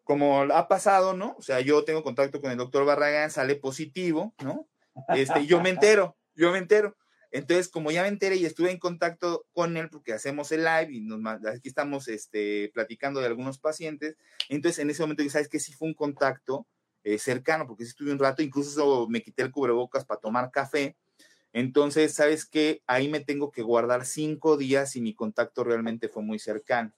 Como ha pasado, ¿no? O sea, yo tengo contacto con el doctor Barragán, sale positivo, ¿no? Este, yo me entero, yo me entero. Entonces, como ya me enteré y estuve en contacto con él, porque hacemos el live y nos, aquí estamos este, platicando de algunos pacientes, entonces en ese momento, ¿sabes que Sí fue un contacto eh, cercano, porque sí estuve un rato, incluso me quité el cubrebocas para tomar café. Entonces, ¿sabes qué? Ahí me tengo que guardar cinco días y mi contacto realmente fue muy cercano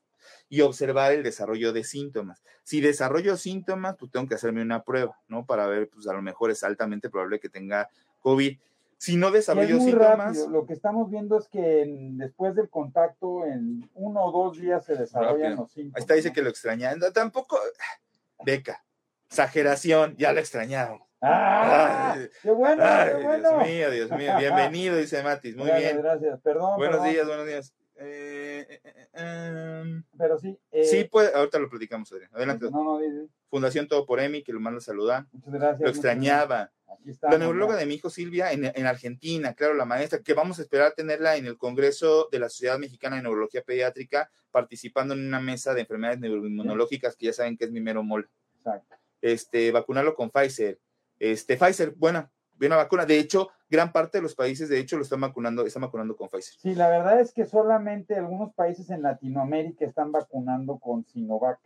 y observar el desarrollo de síntomas. Si desarrollo síntomas, pues tengo que hacerme una prueba, ¿no? Para ver, pues a lo mejor es altamente probable que tenga COVID. Si no desarrollo síntomas. Lo que estamos viendo es que después del contacto, en uno o dos días se desarrollan los síntomas. Ahí está, dice que lo extrañan. Tampoco, beca, exageración, ya lo extrañaron. ¡Ah! ¡Qué bueno! qué bueno. Dios mío, Dios mío. Bienvenido, dice Matis. Muy gracias, bien. Gracias, perdón. Buenos días, buenos días. Eh, eh, eh, em, Pero sí. sí, puede, ahorita lo platicamos, Adrián. Adelante. No, no, dice. Fundación Todo por Emi, que lo manda a saludar. Muchas gracias. Lo extrañaba. Aquí está, la neuróloga de mi hijo Silvia en, en, Argentina, claro, la maestra, que vamos a esperar tenerla en el Congreso de la Sociedad Mexicana de Neurología Pediátrica, participando en una mesa de enfermedades neuroinmunológicas, que ya saben que es mi mero mole. Exacto. Este, vacunarlo con Pfizer. Este, Pfizer, buena, una vacuna. De hecho, gran parte de los países, de hecho, lo están vacunando, están vacunando con Pfizer. Sí, la verdad es que solamente algunos países en Latinoamérica están vacunando con Sinovac.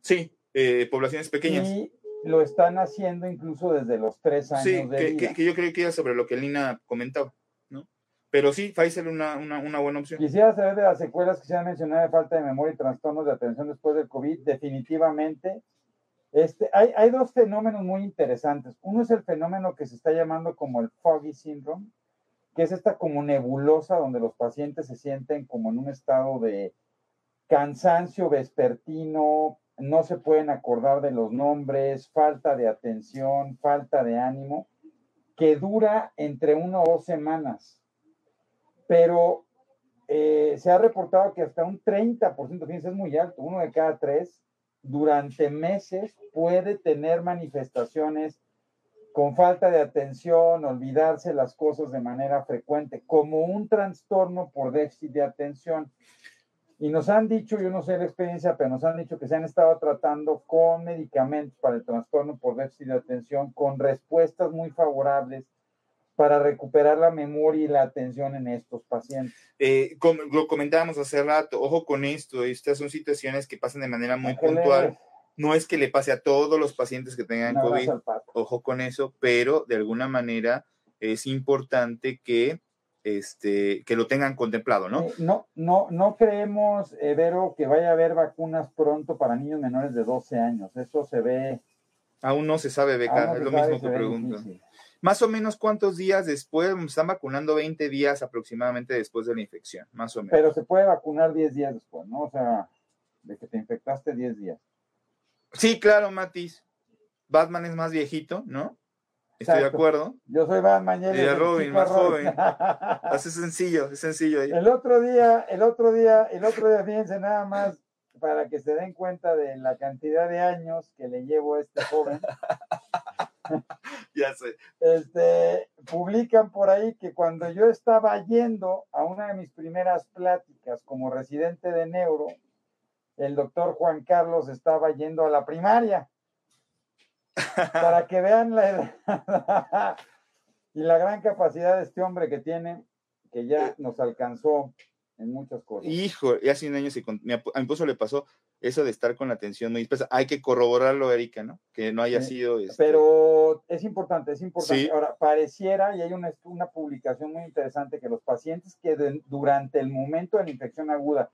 Sí, eh, poblaciones pequeñas. Y lo están haciendo incluso desde los tres años Sí, de que, vida. que- que yo creo que era sobre lo que Lina comentaba, ¿no? Pero sí, Pfizer una, una, una buena opción. Quisiera saber de las secuelas que se han mencionado de falta de memoria y trastornos de atención después del COVID. Definitivamente, este, hay, dos fenómenos muy interesantes. Uno es el fenómeno que se está llamando como el foggy syndrome, que es esta como nebulosa donde los pacientes se sienten como en un estado de cansancio vespertino, no se pueden acordar de los nombres, falta de atención, falta de ánimo, que dura entre una o dos semanas. Pero eh, se ha reportado que hasta un 30%, fíjense, es muy alto, uno de cada tres, durante meses puede tener manifestaciones con falta de atención, olvidarse las cosas de manera frecuente, como un trastorno por déficit de atención. Y nos han dicho, yo no sé la experiencia, pero nos han dicho que se han estado tratando con medicamentos para el trastorno por déficit de atención, con respuestas muy favorables para recuperar la memoria y la atención en estos pacientes. Eh, como lo comentábamos hace rato, ojo con esto, estas son situaciones que pasan de manera muy puntual. No es que le pase a todos los pacientes que tengan COVID, ojo con eso, pero de alguna manera es importante que, este, que lo tengan contemplado, ¿no? Eh, no, no, no creemos, eh, Vero, que vaya a haber vacunas pronto para niños menores de 12 años. Eso se ve. Aún no se sabe, Beca, no es lo mismo que pregunto. difícil. Más o menos cuántos días después, están vacunando 20 días aproximadamente después de la infección, más o menos. Pero se puede vacunar 10 días después, ¿no? O sea, de que te infectaste 10 días. Sí, claro, Matis. Batman es más viejito, ¿no? Estoy de acuerdo. Yo soy Batman y él es Robin, más Robin. Hace sencillo, es sencillo ahí. el otro día, el otro día, el otro día, fíjense nada más para que se den cuenta de la cantidad de años que le llevo a este joven. Ya sé. este, publican por ahí que cuando yo estaba yendo a una de mis primeras pláticas como residente de neuro, el doctor Juan Carlos estaba yendo a la primaria. Para que vean la edad y la gran capacidad de este hombre que tiene, que ya nos alcanzó en muchas cosas. Hijo, y hace un año a mi esposo le pasó eso de estar con la atención muy dispersa. Hay que corroborarlo, Erika, ¿no? Que no haya Sí, sido. este, Pero es importante, es importante. Sí. Ahora, pareciera, y hay una, una publicación muy interesante, que los pacientes que de- durante el momento de la infección aguda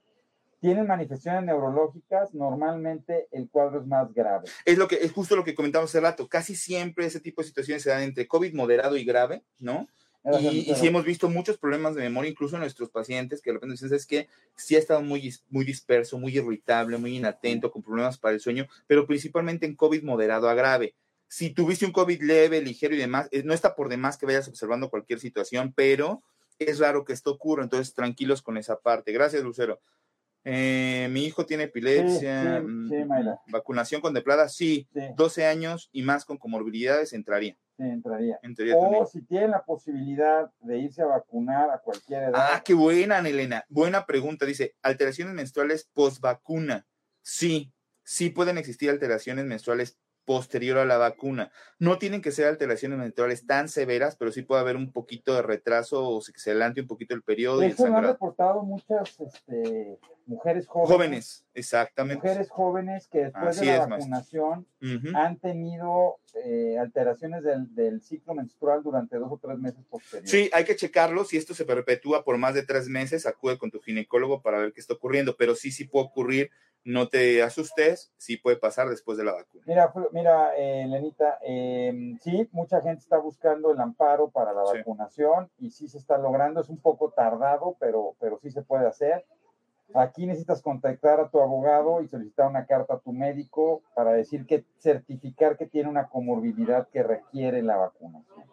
tienen manifestaciones neurológicas, normalmente el cuadro es más grave. Es lo que es justo lo que comentamos hace rato. Casi siempre ese tipo de situaciones se dan entre COVID moderado y grave, ¿no? Y, y sí hemos visto muchos problemas de memoria, incluso en nuestros pacientes, que de repente dicen, es que sí ha estado muy, muy disperso, muy irritable, muy inatento, con problemas para el sueño, pero principalmente en COVID moderado a grave. Si tuviste un COVID leve, ligero y demás, eh, no está por demás que vayas observando cualquier situación, pero es raro que esto ocurra, entonces tranquilos con esa parte. Gracias, Lucero. Eh, mi hijo tiene epilepsia. sí, mm, sí, Mayra. Vacunación contemplada, sí. Sí, 12 años y más con comorbilidades entraría. Sí, entraría. O también. si tienen la posibilidad de irse a vacunar a cualquier edad, Ah, qué buena, Elena. Buena pregunta. Dice, alteraciones menstruales post vacuna. Sí, sí pueden existir alteraciones menstruales posterior a la vacuna. No tienen que ser alteraciones menstruales tan severas, pero sí puede haber un poquito de retraso o se- que se adelante un poquito el periodo y el eso han reportado muchas este, mujeres jóvenes. Jóvenes, exactamente. Mujeres jóvenes que después Así de la es, vacunación han tenido eh, alteraciones del, del ciclo menstrual durante dos o tres meses posteriores. Sí, hay que checarlo. Si esto se perpetúa por más de tres meses, acude con tu ginecólogo para ver qué está ocurriendo. Pero sí, sí puede ocurrir. No te asustes. Sí puede pasar después de la vacuna. Mira, mira, eh, Lenita, eh, sí, mucha gente está buscando el amparo para la Sí. vacunación y sí se está logrando. Es un poco tardado, pero, pero sí se puede hacer. Aquí necesitas contactar a tu abogado y solicitar una carta a tu médico para decir que certificar que tiene una comorbilidad que requiere la vacunación.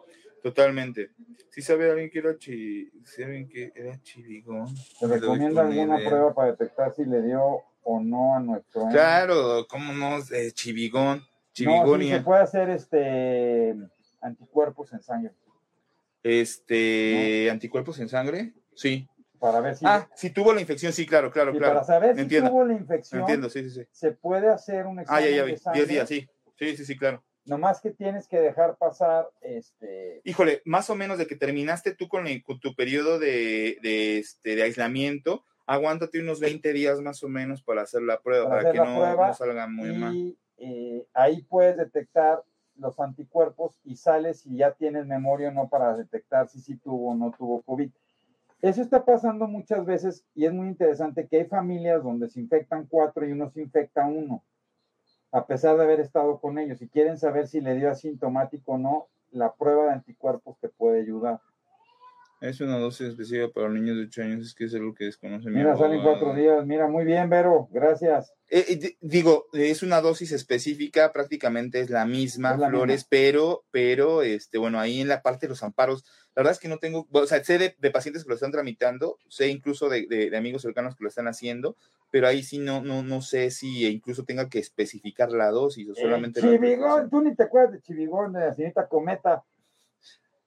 Totalmente. Si sabe alguien que era, chi... alguien que era chivigón. ¿Te recomienda una alguna idea. prueba para detectar si le dio o no a nuestro? Claro, cómo no, eh, chivigón. No, sí, Chivigonia. se puede hacer este anticuerpos en sangre este, anticuerpos en sangre. Sí. Para ver si, Ah, si tuvo la infección, sí, claro, claro, y claro. para saber si Entiendo. tuvo la infección, Entiendo, sí, sí, sí. se puede hacer un Ah, examen ya, ya de sangre 10 días, sí. Sí, sí, sí, claro. Nomás que tienes que dejar pasar, este... Híjole, más o menos de que terminaste tú con, el- con tu periodo de, de, este, de aislamiento, aguántate unos 20 días más o menos para hacer la prueba, Para que no, prueba no salga muy mal. y eh, ahí puedes detectar los anticuerpos y sales si ya tienes memoria o no para detectar si sí tuvo o no tuvo COVID. Eso está pasando muchas veces y es muy interesante que hay familias donde se infectan cuatro y uno se infecta uno, a pesar de haber estado con ellos. Si quieren saber si le dio asintomático o no, la prueba de anticuerpos te puede ayudar. Es una dosis específica para los niños de 8 años, es que es algo que desconoce mi Mira, salen cuatro días. Mira, muy bien, Vero, gracias. Eh, eh, di- digo, es una dosis específica, prácticamente es la misma, Es la Flores, pero, pero, este, bueno, ahí en la parte de los amparos, la verdad es que no tengo, o sea, sé de, de pacientes que lo están tramitando, sé incluso de, de- de amigos cercanos que lo están haciendo, pero ahí sí no, no, no sé si incluso tenga que especificar la dosis o solamente la Eh, Chivigón, tú ni te acuerdas de Chivigón, de la señorita Cometa.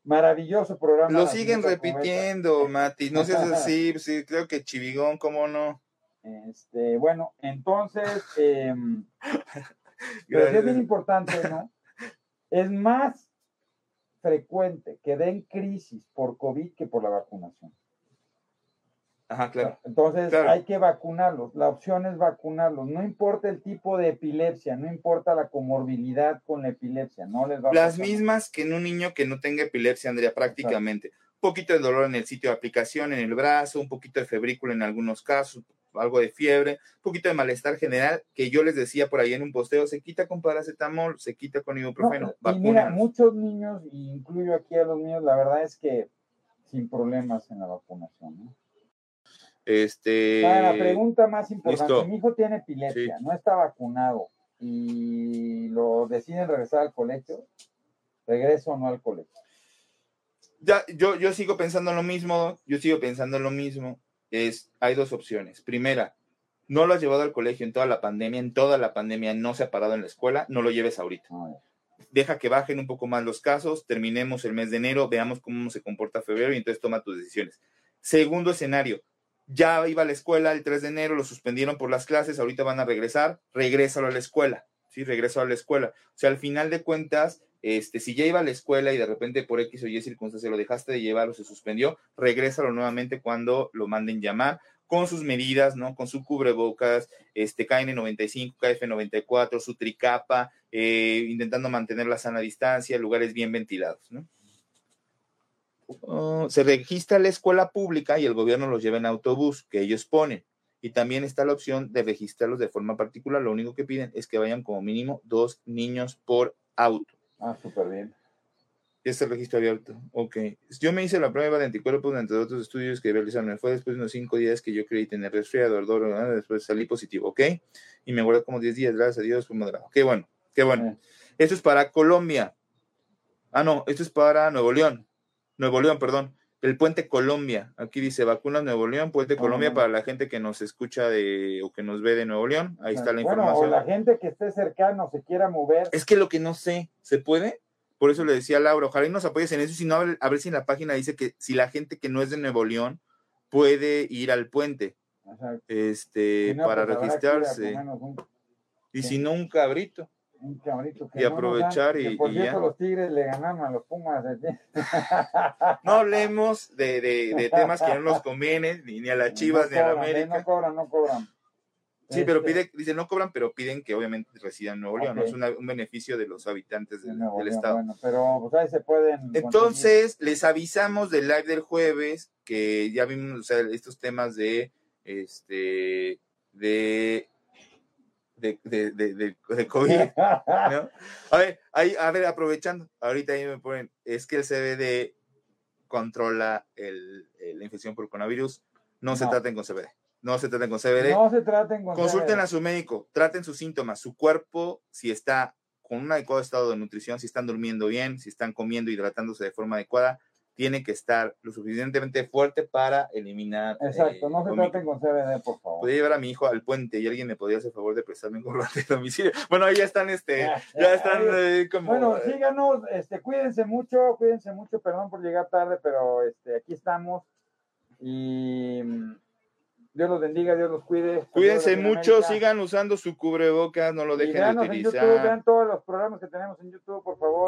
Maravilloso programa. Lo siguen Cometa. repitiendo, Mati, no seas así, sí, creo que Chivigón, ¿cómo no? Este, bueno, entonces, eh, pero sí es bien importante, ¿no? Es más frecuente que den crisis por COVID que por la vacunación. Ajá, claro. Entonces Claro. hay que vacunarlos. La opción es vacunarlos. No importa el tipo de epilepsia, no importa la comorbilidad con la epilepsia, no les va a Las mismas que en un niño que no tenga epilepsia, Andrea, prácticamente. Un poquito de dolor en el sitio de aplicación, en el brazo, un poquito de febrícula en algunos casos, algo de fiebre, un poquito de malestar general, que yo les decía por ahí en un posteo, se quita con paracetamol, se quita con ibuprofeno, No, y mira, muchos niños, y incluyo aquí a los niños, la verdad es que sin problemas en la vacunación. ¿no? Este, la pregunta más importante, listo. mi hijo tiene epilepsia, no está vacunado y lo deciden regresar al colegio, regreso o no al colegio. ya, yo, yo sigo pensando lo mismo, yo sigo pensando lo mismo. Es, hay dos opciones. Primera, no lo has llevado al colegio en toda la pandemia, en toda la pandemia no se ha parado en la escuela, no lo lleves ahorita. No, deja que bajen un poco más los casos, terminemos el mes de enero, veamos cómo se comporta febrero y entonces toma tus decisiones. Segundo escenario, ya iba a la escuela el 3 de enero, lo suspendieron por las clases, ahorita van a regresar, regrésalo a la escuela, ¿sí? Regreso a la escuela. O sea, al final de cuentas, este, si ya iba a la escuela y de repente por X o Y circunstancia lo dejaste de llevar o se suspendió, regrésalo nuevamente cuando lo manden llamar con sus medidas, ¿no? Con su cubrebocas, este KN95, KF94, su tricapa, eh, intentando mantener la sana distancia, lugares bien ventilados, ¿no? Oh, se registra la escuela pública y el gobierno los lleva en autobús que ellos ponen. Y también está la opción de registrarlos de forma particular. Lo único que piden es que vayan como mínimo dos niños por auto. Ah, súper bien. Este registro abierto. Ok. Yo me hice la prueba de anticuerpos entre otros estudios que realizaron. Fue después de unos cinco días que yo creí tener resfriado, ardor, ¿no? después salí positivo, ¿ok? Y me guardé como 10 días, gracias a Dios, fue moderado. Qué bueno, qué bueno. Eh, Esto es para Colombia. Ah, no, esto es para Nuevo León. Nuevo León, perdón. El Puente Colombia. Aquí dice vacunas Nuevo León, Puente Ah, Colombia para la gente que nos escucha de o que nos ve de Nuevo León. Ahí está la bueno, información. o la gente que esté cercano se quiera mover. Es que lo que no sé, ¿se puede? Por eso le decía a Laura, ojalá y nos apoyes en eso, si no, a ver, si en la página dice que si la gente que no es de Nuevo León puede ir al puente, este, si no, para pues registrarse. un- Y sí. si no, un cabrito. Un cabrito que Y no aprovechar que y- por y cierto, ya. los Tigres le ganaron a los Pumas. ¿eh? No hablemos de, de- de temas que no nos convienen, ni, ni a las Chivas, No ni a la cobran, ¿eh? América. No cobran, no cobran. Sí, pero Este, pide, dice, no cobran, pero piden que obviamente residan en Nuevo León, ¿no? Es una- un beneficio de los habitantes de del, Nuevo del León, estado. Bueno, pero pues ahí se pueden. conseguir. Entonces, les avisamos del live del jueves, que ya vimos o sea, estos temas de, este, de, de, de, de, de- COVID, ¿no? A ver, ahí, a ver, aprovechando, ahorita ahí me ponen, es que el CBD controla el, el- la infección por coronavirus, no, se traten con CBD, no se traten con CBD. no se traten con Consulten CBD. a su médico, traten sus síntomas, su cuerpo, si está con un adecuado estado de nutrición, si están durmiendo bien, si están comiendo, hidratándose de forma adecuada, tiene que estar lo suficientemente fuerte para eliminar. Exacto, eh, no se traten con CBD, por favor. Podría llevar a mi hijo al puente y alguien me podría hacer favor de prestarme un comprobante de domicilio. Bueno, ahí ya están, este, ya están eh, como. Bueno, eh, síganos, este, cuídense mucho, cuídense mucho, perdón por llegar tarde, pero este, aquí estamos. Y mm, Dios los bendiga, Dios los cuide. Cuídense mucho, sigan usando su cubrebocas, no lo Y dejen de véanos en YouTube, utilizar. vean todos los programas que tenemos en YouTube, por favor.